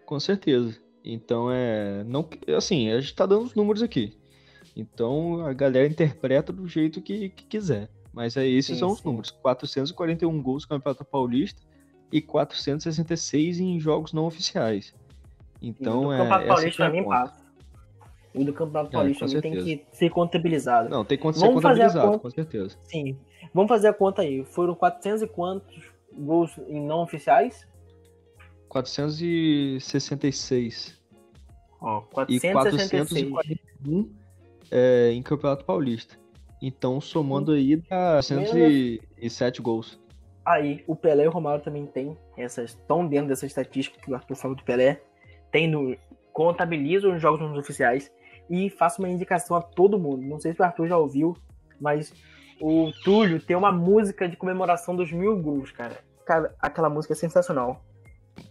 A: Com certeza. Então é. Não, assim, a gente tá dando os números aqui. Então a galera interpreta do jeito que, que quiser. Mas aí esses sim, são sim. os números: 441 gols no Campeonato Paulista e 466 em jogos não oficiais. Então o
B: é. O Campeonato Paulista pra mim passa. O do Campeonato é, Paulista é, tem que ser contabilizado.
A: Não, tem que ser Vamos contabilizado, conta... com certeza.
B: Sim. Vamos fazer a conta aí. Foram 400 e quantos gols em não oficiais?
A: 466.
B: Ó, 466. E
A: 441 é, em Campeonato Paulista. Então, somando aí, dá 107 gols.
B: Aí, o Pelé e o Romário também tem essas, estão dentro dessa estatística que o Arthur falou do Pelé. Tem no, contabilizam os jogos nos oficiais e faço uma indicação a todo mundo. Não sei se o Arthur já ouviu, mas o Túlio tem uma música de comemoração dos mil gols, cara. Cara, aquela música é sensacional.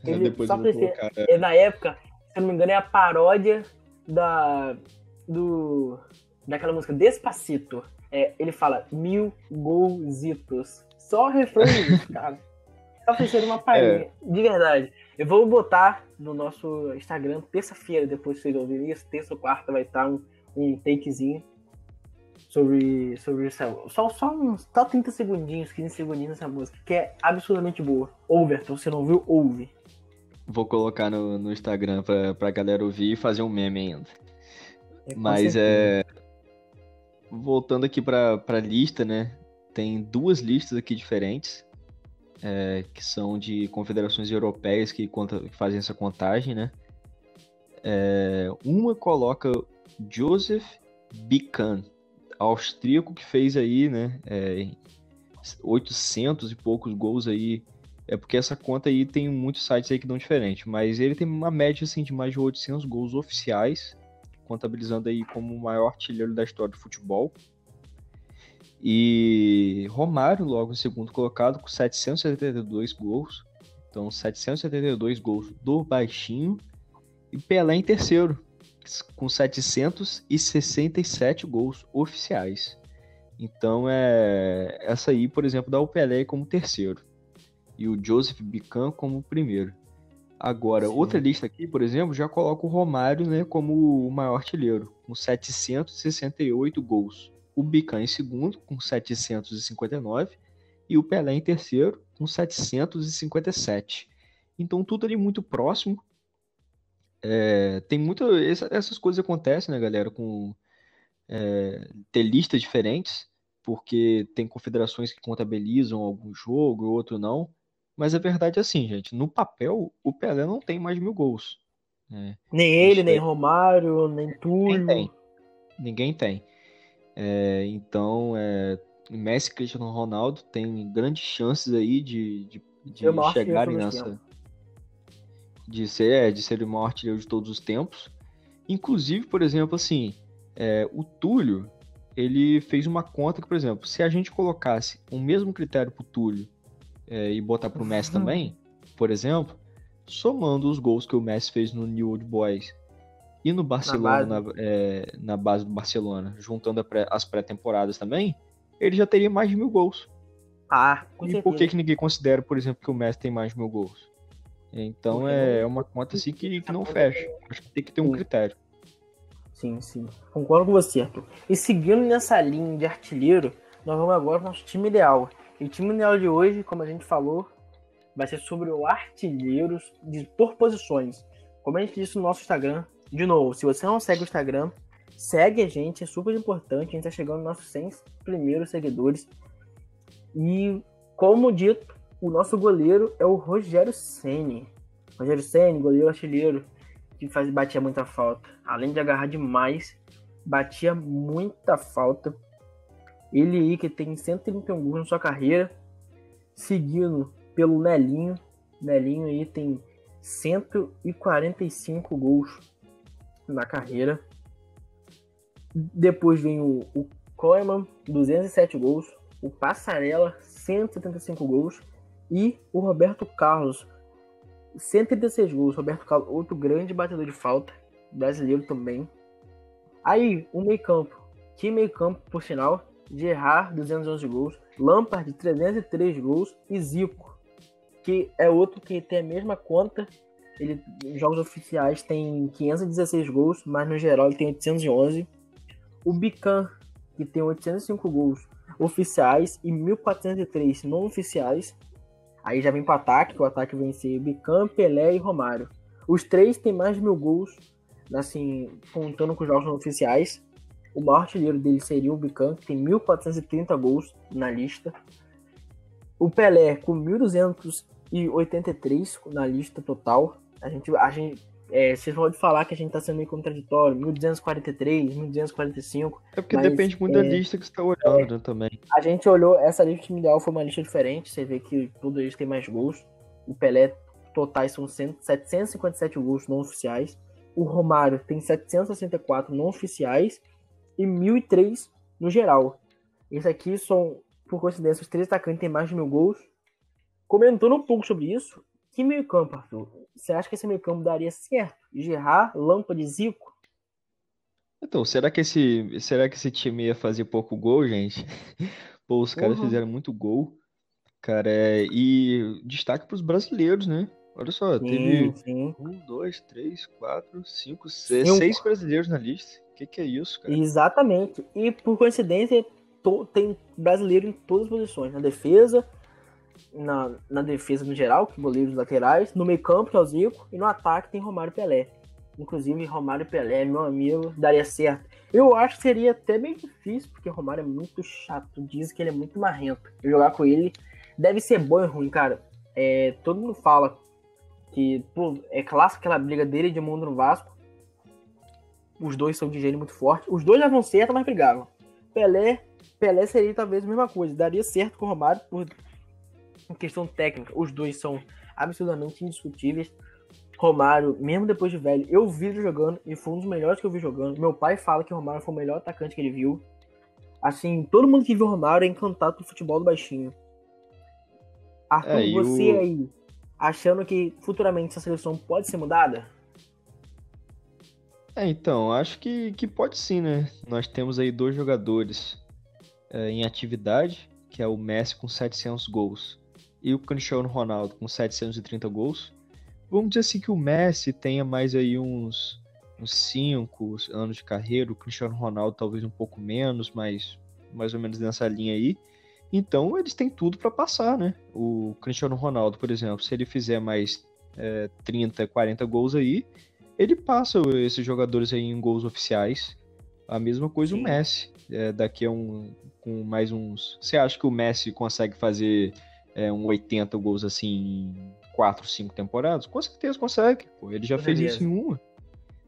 A: É, Ele, só pra
B: dizer, é, na época, se eu não me engano, é a paródia da do daquela música Despacito. É, ele fala mil golzitos. Só refrão cara. Só fechando uma palhinha. É. De verdade. Eu vou botar no nosso Instagram terça-feira, depois que vocês ouvirem isso. Terça ou quarta vai estar um, um takezinho sobre, sobre isso. Só, só uns só 30 segundinhos, 15 segundinhos nessa música, que é absurdamente boa. Overton, você não viu? Ouve.
A: Vou colocar no, no Instagram pra, pra galera ouvir e fazer um meme ainda.
B: É,
A: Mas
B: certeza.
A: é. Voltando aqui pra, pra lista, né? Tem duas listas aqui diferentes, é, que são de confederações europeias que, conta- que fazem essa contagem, né? É, uma coloca Joseph Bican, austríaco que fez aí, né? é, 800 e poucos gols aí. É porque essa conta aí tem muitos sites aí que dão diferente, mas ele tem uma média assim de mais de 800 gols oficiais, contabilizando aí como o maior artilheiro da história do futebol. E Romário logo em segundo colocado com 772 gols. Então 772 gols do baixinho e Pelé em terceiro com 767 gols oficiais. Então é essa aí, por exemplo, dá o Pelé como terceiro e o Joseph Bican como primeiro. Agora,
B: Sim.
A: outra lista aqui, por exemplo, já coloca o Romário, né, como o maior artilheiro, com 768 gols. O Bican em segundo, com 759, e o Pelé em terceiro, com 757. Então, tudo ali muito próximo. É, tem muita. essa- essas coisas acontecem, né, galera, com é, ter listas diferentes, porque tem confederações que contabilizam algum jogo, outro não. Mas a verdade é assim, gente, no papel, o Pelé não tem mais mil gols. né?
B: Nem ele, nem
A: aí.
B: Romário, nem
A: Ninguém
B: Túlio.
A: tem. Ninguém tem. É, então, é, Messi e Cristiano Ronaldo têm grandes chances aí de, de, de chegarem nessa. De ser, é, de ser o maior artilheiro de todos os tempos. Inclusive, por exemplo, assim, é, o Túlio, ele fez uma conta que, por exemplo, se a gente colocasse o mesmo critério pro Túlio é, e botar pro Messi
B: Uhum.
A: também, por exemplo, somando os gols que o Messi fez no New Old Boys e no Barcelona,
B: base.
A: na, é, na base do Barcelona, juntando pré- as pré-temporadas também, ele já teria mais de mil gols.
B: Ah, com
A: e
B: certeza.
A: por que, que ninguém considera, por exemplo, que o Messi tem mais de mil gols? Então é
B: não-
A: uma conta assim que, que não fecha. Acho que tem que ter um critério.
B: Sim, sim. Concordo com você, Arthur. E seguindo nessa linha de artilheiro, nós vamos agora para o nosso time ideal. E o time de hoje, como a gente falou, vai ser sobre o artilheiros de, por posições. Como a gente disse no nosso Instagram, de novo, se você não segue o Instagram, segue a gente, é super importante. A gente tá chegando nos nossos 100 primeiros seguidores. E, como dito, o nosso goleiro é o Rogério Ceni. Rogério Ceni, goleiro artilheiro, que faz, batia muita falta. Além de agarrar demais, batia muita falta. Ele aí que tem 131 gols na sua carreira, seguindo pelo Nelinho. Nelinho aí tem 145 gols na carreira. Depois vem o, o Koeman, 207 gols. O Passarella, 175 gols. E o Roberto Carlos, 136 gols. Roberto Carlos, outro grande batedor de falta. Brasileiro também. Aí, o meio campo. Que meio campo, por sinal. Gerard, 211 gols. Lampard, 303 gols. E Zico, que é outro que tem a mesma conta. Ele, em jogos oficiais, tem 516 gols, mas no geral ele tem 811. O Bican, que tem 805 gols oficiais e 1403 não oficiais. Aí já vem para ataque, que o ataque vem ser Bican, Pelé e Romário. Os três têm mais de mil gols, assim, contando com os jogos não oficiais. O maior artilheiro dele seria o Bican, que tem 1430 gols na lista. O Pelé com 1283 na lista total. A gente, a gente, é, vocês podem falar que a gente tá sendo meio contraditório, 1243, 1245.
A: É porque
B: Mas,
A: depende muito da
B: é,
A: lista que você tá olhando né, também.
B: A gente olhou, essa lista ideal foi uma lista diferente. Você vê que todos eles têm mais gols. O Pelé, totais são 100 757 gols não oficiais. O Romário tem 764 não oficiais e 1003 no geral. Esse aqui são, por coincidência, os três atacantes têm mais de mil gols. Comentando um pouco sobre isso, que meio campo, Arthur? Você acha que esse meio campo daria certo? Gerard, Lampard e Zico?
A: Então, será que esse, será que esse time ia fazer pouco gol, gente? Pô, os caras
B: Uhum.
A: fizeram muito gol, cara. é, E destaque pros brasileiros, né? Olha só, teve
B: sim.
A: um, dois, três, quatro, cinco, seis,
B: Cinco.
A: seis brasileiros na lista. Que que é isso, cara?
B: Exatamente. E por coincidência, to- tem brasileiro em todas as posições. Na defesa, na, na defesa no geral, que goleiros laterais, no meio campo, que é o Zico, e no ataque tem Romário Pelé. Inclusive, Romário Pelé, meu amigo, daria certo. Eu acho que seria até bem difícil, porque Romário é muito chato, diz que ele é muito marrento. Jogar com ele deve ser bom e ruim, cara. É, todo mundo fala que pô, é clássico aquela briga dele de mundo no Vasco. Os dois são de gênio muito forte. Os dois levam certo, mas brigavam. Pelé, Pelé seria talvez a mesma coisa. Daria certo com o Romário por questão técnica. Os dois são absurdamente indiscutíveis. Romário, mesmo depois de velho, eu vi ele jogando e foi um dos melhores que eu vi jogando. Meu pai fala que o Romário foi o melhor atacante que ele viu. Assim, todo mundo que viu o Romário é encantado com o futebol do baixinho. Arthur, é, você o... aí, achando que futuramente essa seleção pode ser mudada?
A: É, então, acho que, que pode sim, né? Nós temos aí dois jogadores é, em atividade, que é o Messi com 700 gols e o Cristiano Ronaldo com 730 gols vamos dizer assim que o Messi tenha mais aí uns, uns cinco anos de carreira, o Cristiano Ronaldo talvez um pouco menos, mas mais ou menos nessa linha aí. Então eles têm tudo para passar, né? O Cristiano Ronaldo, por exemplo, se ele fizer mais é, 30, 40 gols aí, ele passa esses jogadores aí em gols oficiais. A mesma coisa Sim. o Messi. É, daqui a um. Com mais uns. Você acha que o Messi consegue fazer é, um 80 gols assim quatro, cinco temporadas? Com certeza consegue. Pô, ele já com fez isso em uma.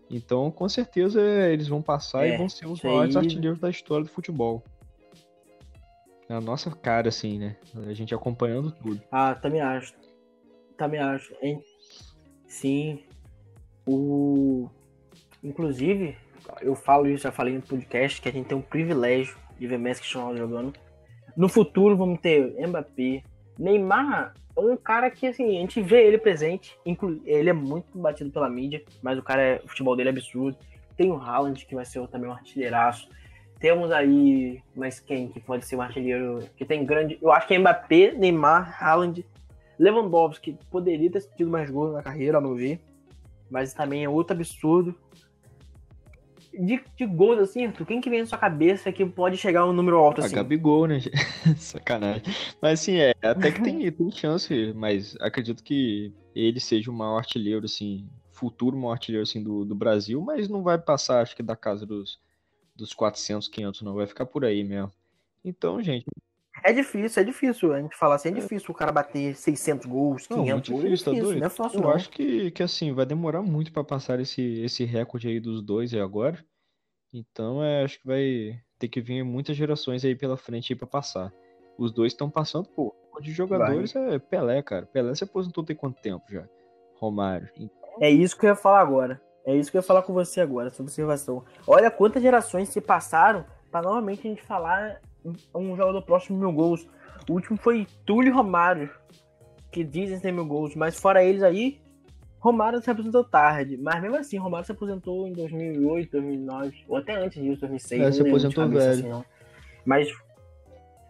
A: Então, com certeza, eles vão passar é, e vão ser os maiores aí... artilheiros da história do futebol. É a nossa cara, assim, né? A gente acompanhando tudo.
B: Ah, também acho. Também acho. Hein? Sim. O. Inclusive, eu falo isso, já falei no podcast, que a gente tem um privilégio de ver Messi Cristiano jogando. No futuro vamos ter Mbappé, Neymar é um cara que, assim, a gente vê ele presente, ele é muito batido pela mídia, mas o cara, é, o futebol dele é absurdo. Tem o Haaland, que vai ser também um artilheiraço. Temos aí, mas quem que pode ser um artilheiro que tem grande... Eu acho que é Mbappé, Neymar, Haaland, Lewandowski, poderia ter tido mais gols na carreira, ao meu ver. Mas também é outro absurdo de, de gols assim, Arthur, quem que vem na sua cabeça que pode chegar a um número alto assim?
A: A Gabigol, né? Sacanagem. Mas assim, é, até que tem, tem chance, mas acredito que ele seja o maior artilheiro, assim, futuro maior artilheiro, assim, do, do Brasil, mas não vai passar, acho que da casa dos, dos 400, 500, não, vai ficar por aí mesmo. Então, gente...
B: É difícil, é difícil a gente falar assim, é, é. difícil o cara bater 600 gols, 500 não,
A: difícil, gols, é difícil, tá doido? não é fácil Eu não. acho que, que, assim, vai demorar muito para passar esse, esse recorde aí dos dois aí agora. Então, é, acho que vai ter que vir muitas gerações aí pela frente aí pra passar. Os dois estão passando, pô, de jogadores vai. é Pelé, cara. Pelé se aposentou tem quanto tempo já? Romário. Então...
B: É isso que eu ia falar agora. É isso que eu ia falar com você agora, essa observação. Olha quantas gerações se passaram para novamente a gente falar um jogador próximo de mil gols. O último foi Túlio Romário, que dizem ter mil gols, mas fora eles aí, Romário se aposentou tarde, mas mesmo assim, Romário se aposentou em 2008, 2009, ou até antes disso, 2006. É,
A: se aposentou velho. Assim,
B: mas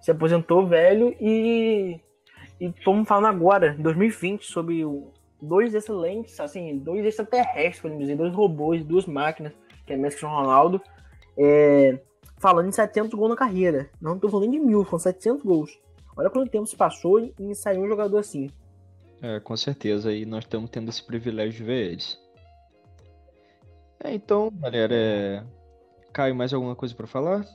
B: se aposentou velho e e estamos falando agora, 2020, sobre dois excelentes, assim, dois extraterrestres, podemos dizer, dois robôs, duas máquinas, que é Messi e Ronaldo, é, falando em 700 gols na carreira. Não estou falando de mil, são 700 gols. Olha quanto tempo se passou e saiu um jogador assim.
A: É, com certeza, e nós estamos tendo esse privilégio de ver eles. É, então, galera, é... Caio, mais alguma coisa para falar?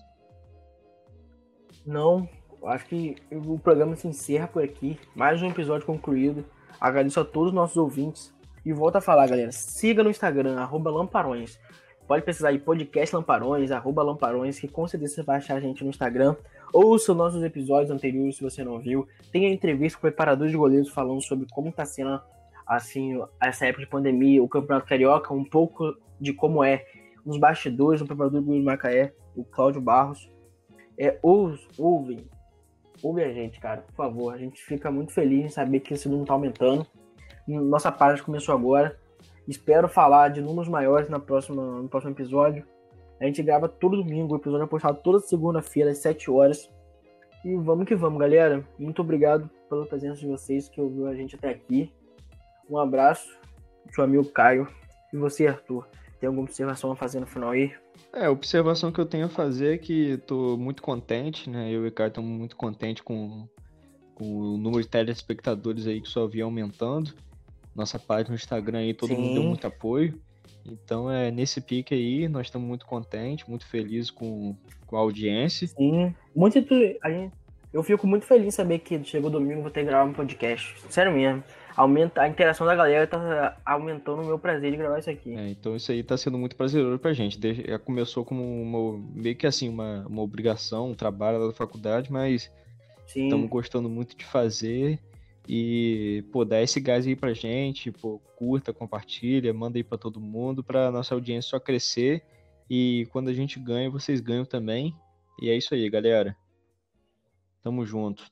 B: Não, acho que o programa se encerra por aqui. Mais um episódio concluído. Agradeço a todos os nossos ouvintes. E volto a falar, galera. Siga no Instagram, arroba Lamparões. Pode precisar de podcast Lamparões, arroba Lamparões, que com certeza você vai achar a gente no Instagram. Ouça os nossos episódios anteriores se você não viu. Tem a entrevista com o preparador de goleiros falando sobre como está sendo assim, essa época de pandemia, o Campeonato Carioca, um pouco de como é nos bastidores, o preparador do Macaé, o Cláudio Barros. É, ouve, ouve, ouve a gente, cara, por favor. A gente fica muito feliz em saber que esse número está aumentando. Nossa página começou agora. Espero falar de números maiores na próxima, no próximo episódio. A gente grava todo domingo, o episódio é postado toda segunda-feira às 7 horas. E vamos que vamos, galera. Muito obrigado pela presença de vocês que ouviu a gente até aqui. Um abraço, seu amigo Caio. E você, Arthur, tem alguma observação a fazer no final aí?
A: É, a observação que eu tenho a fazer é que estou muito contente, né? Eu e o Caio estamos muito contentes com, com o número de telespectadores aí que só vinha aumentando. Nossa página no Instagram aí, todo Sim. mundo deu muito apoio. Então é nesse pique aí, nós estamos muito contentes, muito felizes com, com a audiência.
B: Sim, muito a gente, eu fico muito feliz em saber que chegou domingo vou ter que gravar um podcast. Sério mesmo. Aumenta, a interação da galera tá aumentando o meu prazer de gravar isso aqui.
A: É, então isso aí tá sendo muito prazeroso pra gente. Já começou como uma, meio que assim, uma, uma obrigação, um trabalho da faculdade, mas estamos gostando muito de fazer e, pô, dá esse gás aí pra gente, pô, curta, compartilha, manda aí pra todo mundo, pra nossa audiência só crescer. E quando a gente ganha, vocês ganham também. E é isso aí, galera. Tamo junto.